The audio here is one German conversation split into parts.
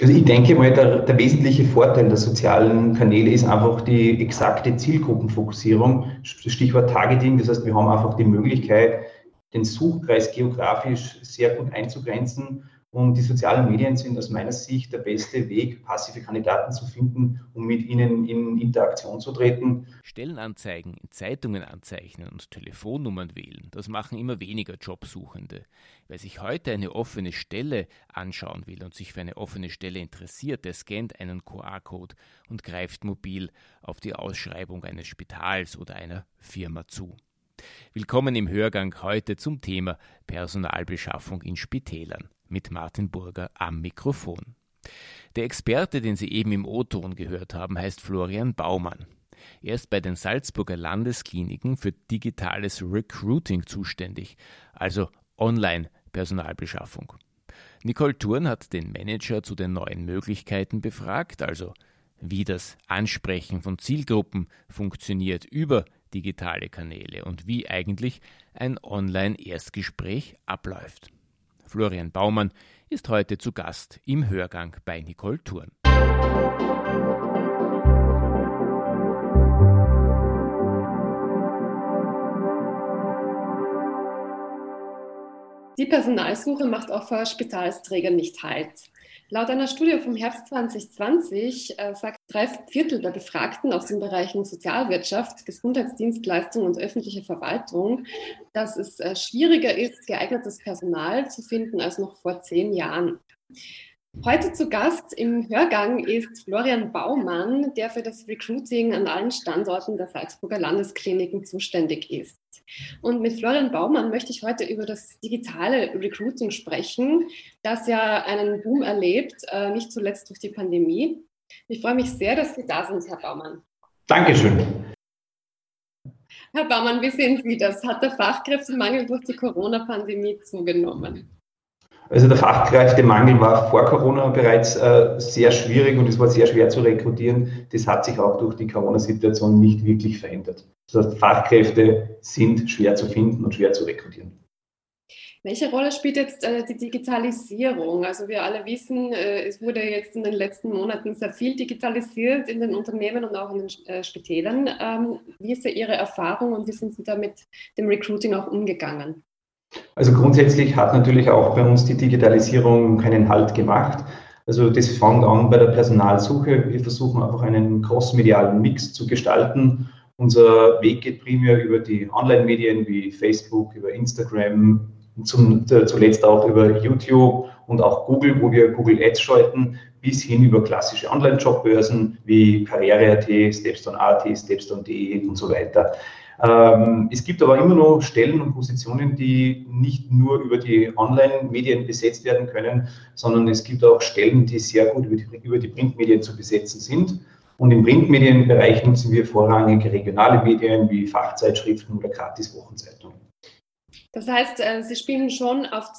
Also ich denke mal, der, der, wesentliche Vorteil der sozialen Kanäle ist einfach die exakte Zielgruppenfokussierung, Stichwort Targeting. Das heißt, wir haben einfach die Möglichkeit, den Suchkreis geografisch sehr gut einzugrenzen und die sozialen Medien sind aus meiner Sicht der beste Weg, passive Kandidaten zu finden, um mit ihnen in Interaktion zu treten. Stellenanzeigen in Zeitungen anzeichnen und Telefonnummern wählen, das machen immer weniger Jobsuchende. Wer sich heute eine offene Stelle anschauen will und sich für eine offene Stelle interessiert, der scannt einen QR-Code und greift mobil auf die Ausschreibung eines Spitals oder einer Firma zu. Willkommen im Hörgang heute zum Thema Personalbeschaffung in Spitälern mit Martin Burger am Mikrofon. Der Experte, den Sie eben im O-Ton gehört haben, heißt Florian Baumann. Er ist bei den Salzburger Landeskliniken für digitales Recruiting zuständig, also Online-Personalbeschaffung. Nicole Thurn hat den Manager zu den neuen Möglichkeiten befragt, also wie das Ansprechen von Zielgruppen funktioniert über digitale Kanäle und wie eigentlich ein Online-Erstgespräch abläuft. Florian Baumann ist heute zu Gast im Hörgang bei Nicole Thurn. Die Personalsuche macht auch vor Spitalsträgern nicht Halt. Laut einer Studie vom Herbst 2020 äh, sagt drei Viertel der Befragten aus den Bereichen Sozialwirtschaft, Gesundheitsdienstleistung und öffentliche Verwaltung, dass es äh, schwieriger ist, geeignetes Personal zu finden als noch vor zehn Jahren. Heute zu Gast im Hörgang ist Florian Baumann, der für das Recruiting an allen Standorten der Salzburger Landeskliniken zuständig ist. Und mit Florian Baumann möchte ich heute über das digitale Recruiting sprechen, das ja einen Boom erlebt, äh, nicht zuletzt durch die Pandemie. Ich freue mich sehr, dass Sie da sind, Herr Baumann. Dankeschön. Herr Baumann, wie sehen Sie das? Hat der Fachkräftemangel durch die Corona-Pandemie zugenommen? Also der Fachkräftemangel war vor Corona bereits äh, sehr schwierig und es war sehr schwer zu rekrutieren. Das hat sich auch durch die Corona-Situation nicht wirklich verändert. Das heißt, Fachkräfte sind schwer zu finden und schwer zu rekrutieren. Welche Rolle spielt jetzt äh, die Digitalisierung? Also wir alle wissen, äh, es wurde jetzt in den letzten Monaten sehr viel digitalisiert in den Unternehmen und auch in den äh, Spitälern. Ähm, wie ist Ihre Erfahrung und wie sind Sie da mit dem Recruiting auch umgegangen? Also grundsätzlich hat natürlich auch bei uns die Digitalisierung keinen Halt gemacht. Also das fängt an bei der Personalsuche. Wir versuchen einfach einen crossmedialen Mix zu gestalten. Unser Weg geht primär über die Online-Medien wie Facebook, über Instagram, zum, zuletzt auch über YouTube und auch Google, wo wir Google Ads schalten, bis hin über klassische Online-Jobbörsen wie Karriere.at, Stepstone.at, Stepstone.de und so weiter. Ähm, es gibt aber immer noch Stellen und Positionen, die nicht nur über die Online-Medien besetzt werden können, sondern es gibt auch Stellen, die sehr gut über die, über die Printmedien zu besetzen sind. Und im Printmedienbereich nutzen wir vorrangig regionale Medien wie Fachzeitschriften oder Gratis-Wochenzeitungen. Das heißt, äh, Sie spielen schon auf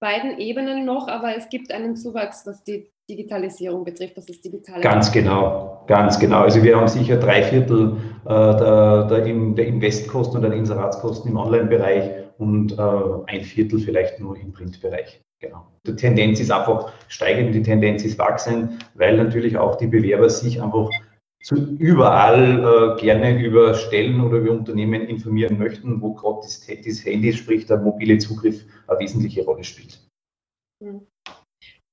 beiden Ebenen noch, aber es gibt einen Zuwachs, was die Digitalisierung betrifft, das ist digitale. Ganz genau, ganz genau. Also wir haben sicher drei Viertel äh, der, der, der Investkosten und der Inseratskosten im Online-Bereich und äh, ein Viertel vielleicht nur im Printbereich. Genau. Die Tendenz ist einfach steigend, die Tendenz ist wachsend, weil natürlich auch die Bewerber sich einfach zu überall äh, gerne über Stellen oder über Unternehmen informieren möchten, wo gerade das, das Handy, sprich der mobile Zugriff, eine wesentliche Rolle spielt. Mhm.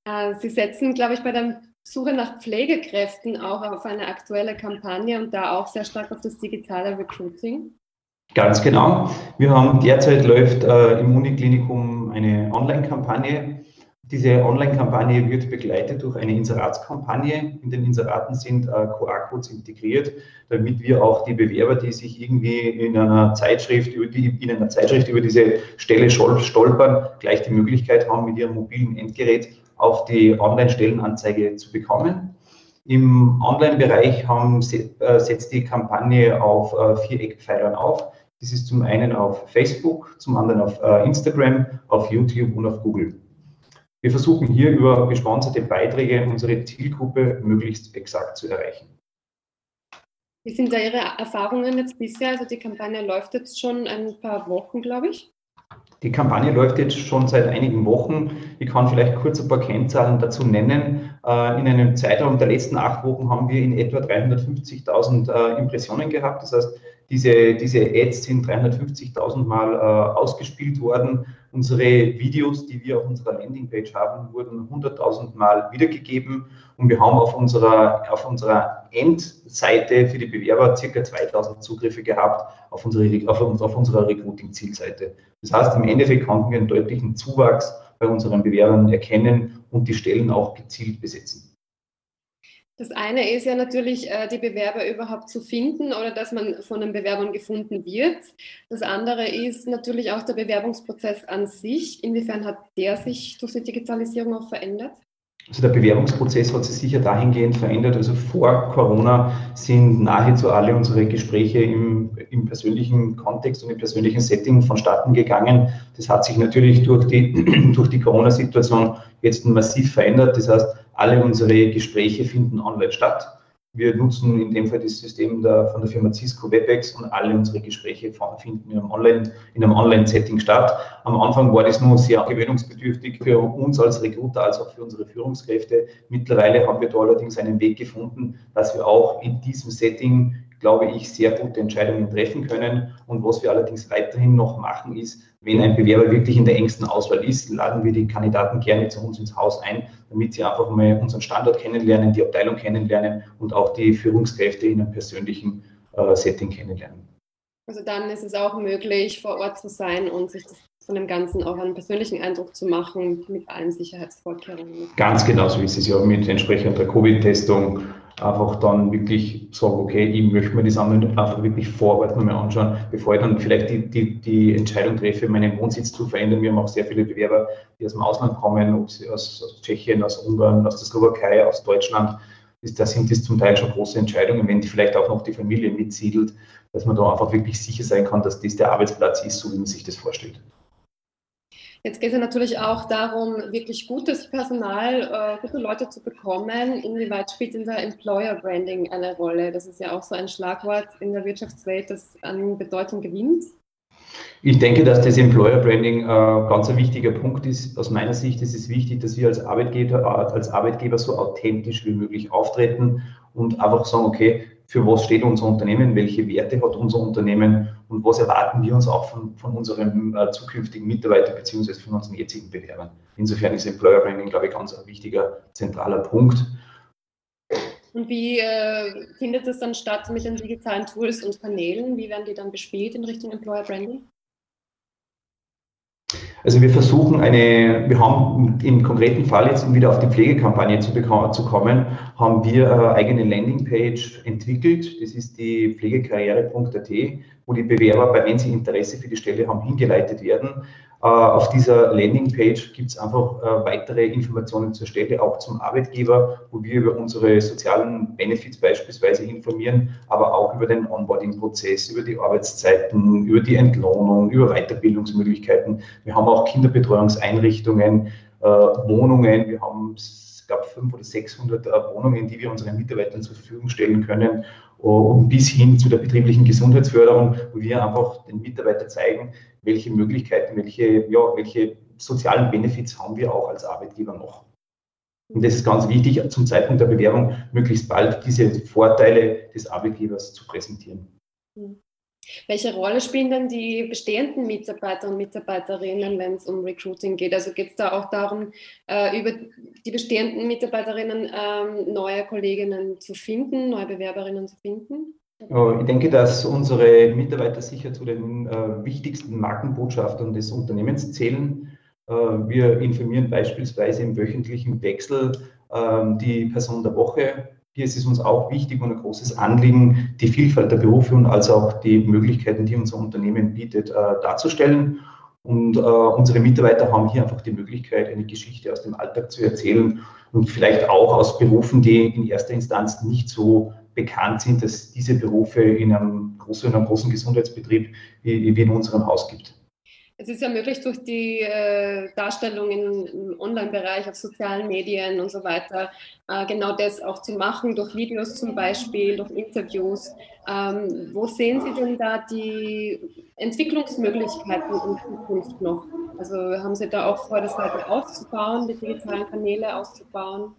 Äh, Sie setzen, glaube ich, bei der Suche nach Pflegekräften auch auf eine aktuelle Kampagne und da auch sehr stark auf das digitale Recruiting. Ganz genau. Wir haben derzeit läuft äh, im Uniklinikum eine Online-Kampagne. Diese Online-Kampagne wird begleitet durch eine Inseratskampagne. In den Inseraten sind äh, QR-Codes integriert, damit wir auch die Bewerber, die sich irgendwie in einer Zeitschrift über die, in einer Zeitschrift über diese Stelle stolpern, gleich die Möglichkeit haben, mit ihrem mobilen Endgerät auf die Online-Stellenanzeige zu bekommen. Im Online-Bereich äh, setzt die Kampagne auf äh, vier Eckpfeilern auf. Das ist zum einen auf Facebook, zum anderen auf äh, Instagram, auf YouTube und auf Google. Wir versuchen hier über gesponserte Beiträge unsere Zielgruppe möglichst exakt zu erreichen. Wie sind da Ihre Erfahrungen jetzt bisher? Also die Kampagne läuft jetzt schon ein paar Wochen, glaube ich. Die Kampagne läuft jetzt schon seit einigen Wochen. Ich kann vielleicht kurz ein paar Kennzahlen dazu nennen. Äh, in einem Zeitraum der letzten acht Wochen haben wir in etwa 350.000 äh, Impressionen gehabt. Das heißt, diese, diese Ads sind 350.000 Mal äh, ausgespielt worden. Unsere Videos, die wir auf unserer Landingpage haben, wurden 100.000 Mal wiedergegeben. Und wir haben auf unserer, auf unserer Endseite für die Bewerber circa 2.000 Zugriffe gehabt auf unsere, auf, auf unserer Recruiting-Zielseite. Das heißt, im Endeffekt konnten wir einen deutlichen Zuwachs bei unseren Bewerbern erkennen und die Stellen auch gezielt besetzen. Das eine ist ja natürlich, äh, die Bewerber überhaupt zu finden oder dass man von den Bewerbern gefunden wird. Das andere ist natürlich auch der Bewerbungsprozess an sich. Inwiefern hat der sich durch die Digitalisierung auch verändert? Also der Bewerbungsprozess hat sich sicher dahingehend verändert. Also vor Corona sind nahezu alle unsere Gespräche im, im persönlichen Kontext und im persönlichen Setting vonstatten gegangen. Das hat sich natürlich durch die, durch die Corona-Situation jetzt massiv verändert. Das heißt, alle unsere Gespräche finden online statt. Wir nutzen in dem Fall das System der, von der Firma Cisco WebEx und alle unsere Gespräche finden in einem Online, in einem Online-Setting statt. Am Anfang war das nur sehr gewöhnungsbedürftig für uns als Recruiter als auch für unsere Führungskräfte. Mittlerweile haben wir da allerdings einen Weg gefunden, dass wir auch in diesem Setting glaube ich, sehr gute Entscheidungen treffen können. Und was wir allerdings weiterhin noch machen, ist, wenn ein Bewerber wirklich in der engsten Auswahl ist, laden wir die Kandidaten gerne zu uns ins Haus ein, damit sie einfach mal unseren Standort kennenlernen, die Abteilung kennenlernen und auch die Führungskräfte in einem persönlichen äh, Setting kennenlernen. Also dann ist es auch möglich, vor Ort zu sein und sich das von dem Ganzen auch einen persönlichen Eindruck zu machen mit allen Sicherheitsvorkehrungen. Ganz genau so ist es ja mit entsprechender Covid-Testung. Einfach dann wirklich sagen, okay, ich möchte mir das einfach wirklich vor Ort nochmal anschauen, bevor ich dann vielleicht die, die, die Entscheidung treffe, meinen Wohnsitz zu verändern. Wir haben auch sehr viele Bewerber, die aus dem Ausland kommen, ob sie aus, aus Tschechien, aus Ungarn, aus der Slowakei, aus Deutschland. Da sind das zum Teil schon große Entscheidungen, wenn die vielleicht auch noch die Familie mitsiedelt, dass man da einfach wirklich sicher sein kann, dass das der Arbeitsplatz ist, so wie man sich das vorstellt. Jetzt geht es ja natürlich auch darum, wirklich gutes Personal, äh, gute Leute zu bekommen. Inwieweit spielt denn der Employer Branding eine Rolle? Das ist ja auch so ein Schlagwort in der Wirtschaftswelt, das an Bedeutung gewinnt. Ich denke, dass das Employer Branding äh, ganz ein wichtiger Punkt ist. Aus meiner Sicht ist es wichtig, dass wir als Arbeitgeber, äh, als Arbeitgeber so authentisch wie möglich auftreten und einfach sagen, okay, für was steht unser Unternehmen, welche Werte hat unser Unternehmen und was erwarten wir uns auch von, von unseren äh, zukünftigen Mitarbeitern beziehungsweise von unseren jetzigen Bewerbern. Insofern ist Employer Branding, glaube ich, ganz ein wichtiger, zentraler Punkt. Und wie äh, findet es dann statt mit den digitalen Tools und Kanälen? Wie werden die dann bespielt in Richtung Employer Branding? Also wir versuchen eine, wir haben im konkreten Fall jetzt, um wieder auf die Pflegekampagne zu, zu kommen, haben wir eine eigene Landingpage entwickelt. Das ist die pflegekarriere.at, wo die Bewerber, wenn sie Interesse für die Stelle haben, hingeleitet werden. Äh, auf dieser Landingpage gibt es einfach äh, weitere Informationen zur Stelle, auch zum Arbeitgeber, wo wir über unsere sozialen Benefits beispielsweise informieren, aber auch über den Onboarding-Prozess, über die Arbeitszeiten, über die Entlohnung, über Weiterbildungsmöglichkeiten. Wir haben auch Kinderbetreuungseinrichtungen, äh, Wohnungen. Wir haben, es gab 500 oder 600 Wohnungen, die wir unseren Mitarbeitern zur Verfügung stellen können und bis hin zu der betrieblichen Gesundheitsförderung, wo wir einfach den Mitarbeitern zeigen, welche Möglichkeiten, welche, ja, welche sozialen Benefits haben wir auch als Arbeitgeber noch. Und das ist ganz wichtig, zum Zeitpunkt der Bewerbung möglichst bald diese Vorteile des Arbeitgebers zu präsentieren. Hm. Welche Rolle spielen denn die bestehenden Mitarbeiter und Mitarbeiterinnen, wenn es um Recruiting geht? Also geht es da auch darum, äh, über die bestehenden Mitarbeiterinnen ähm, neue Kolleginnen zu finden, neue Bewerberinnen zu finden? Ich denke, dass unsere Mitarbeiter sicher zu den äh, wichtigsten Markenbotschaftern des Unternehmens zählen. Äh, wir informieren beispielsweise im wöchentlichen Wechsel äh, die Person der Woche. Hier ist es uns auch wichtig und ein großes Anliegen, die Vielfalt der Berufe und also auch die Möglichkeiten, die unser Unternehmen bietet, äh, darzustellen. Und äh, unsere Mitarbeiter haben hier einfach die Möglichkeit, eine Geschichte aus dem Alltag zu erzählen und vielleicht auch aus Berufen, die in erster Instanz nicht so bekannt sind, dass diese Berufe in einem großen, in einem großen Gesundheitsbetrieb wie, wie in unserem Haus gibt. Es ist ja möglich, durch die äh, Darstellung im, im Online-Bereich, auf sozialen Medien und so weiter, äh, genau das auch zu machen, durch Videos zum Beispiel, durch Interviews. Ähm, wo sehen Sie denn da die Entwicklungsmöglichkeiten in Zukunft noch? Also haben Sie da auch vor, das weiter auszubauen, die digitalen Kanäle auszubauen?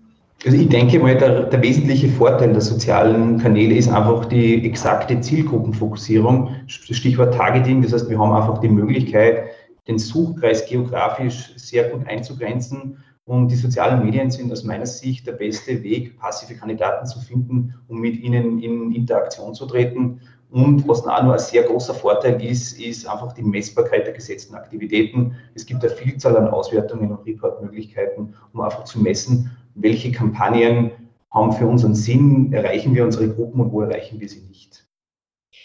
Also ich denke mal, der, der, wesentliche Vorteil der sozialen Kanäle ist einfach die exakte Zielgruppenfokussierung, Stichwort Targeting. Das heißt, wir haben einfach die Möglichkeit, den Suchkreis geografisch sehr gut einzugrenzen. Und die sozialen Medien sind aus meiner Sicht der beste Weg, passive Kandidaten zu finden, um mit ihnen in Interaktion zu treten. Und was auch noch ein sehr großer Vorteil ist, ist einfach die Messbarkeit der gesetzten Aktivitäten. Es gibt eine Vielzahl an Auswertungen und Reportmöglichkeiten, um einfach zu messen, welche Kampagnen haben für uns einen Sinn, erreichen wir unsere Gruppen und wo erreichen wir sie nicht.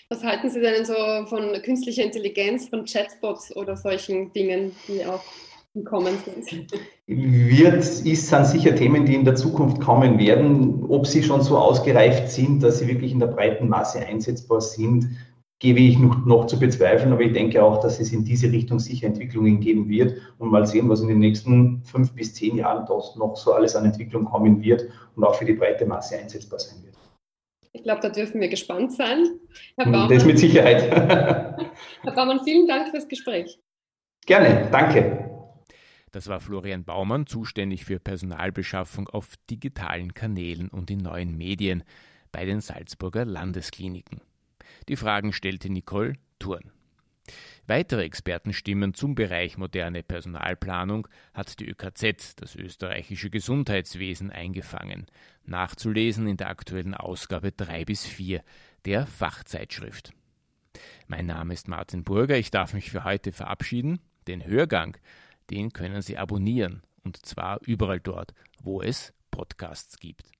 Was halten Sie denn so von künstlicher Intelligenz, von Chatbots oder solchen Dingen, die auch Kommen sind? Wird, ist, sind sicher Themen, die in der Zukunft kommen werden. Ob sie schon so ausgereift sind, dass sie wirklich in der breiten Masse einsetzbar sind, gebe ich noch, noch zu bezweifeln, aber ich denke auch, dass es in diese Richtung sicher Entwicklungen geben wird und mal sehen, was in den nächsten fünf bis zehn Jahren dort noch so alles an Entwicklung kommen wird und auch für die breite Masse einsetzbar sein wird. Ich glaube, da dürfen wir gespannt sein. Herr Baumann, das mit Sicherheit. Herr Baumann, vielen Dank fürs Gespräch. Gerne, danke. Das war Florian Baumann, zuständig für Personalbeschaffung auf digitalen Kanälen und in neuen Medien bei den Salzburger Landeskliniken. Die Fragen stellte Nicole Thurn. Weitere Expertenstimmen zum Bereich moderne Personalplanung hat die ÖKZ, das österreichische Gesundheitswesen, eingefangen. Nachzulesen in der aktuellen Ausgabe 3 bis 4 der Fachzeitschrift. Mein Name ist Martin Burger, ich darf mich für heute verabschieden. Den Hörgang, den können Sie abonnieren, und zwar überall dort, wo es Podcasts gibt.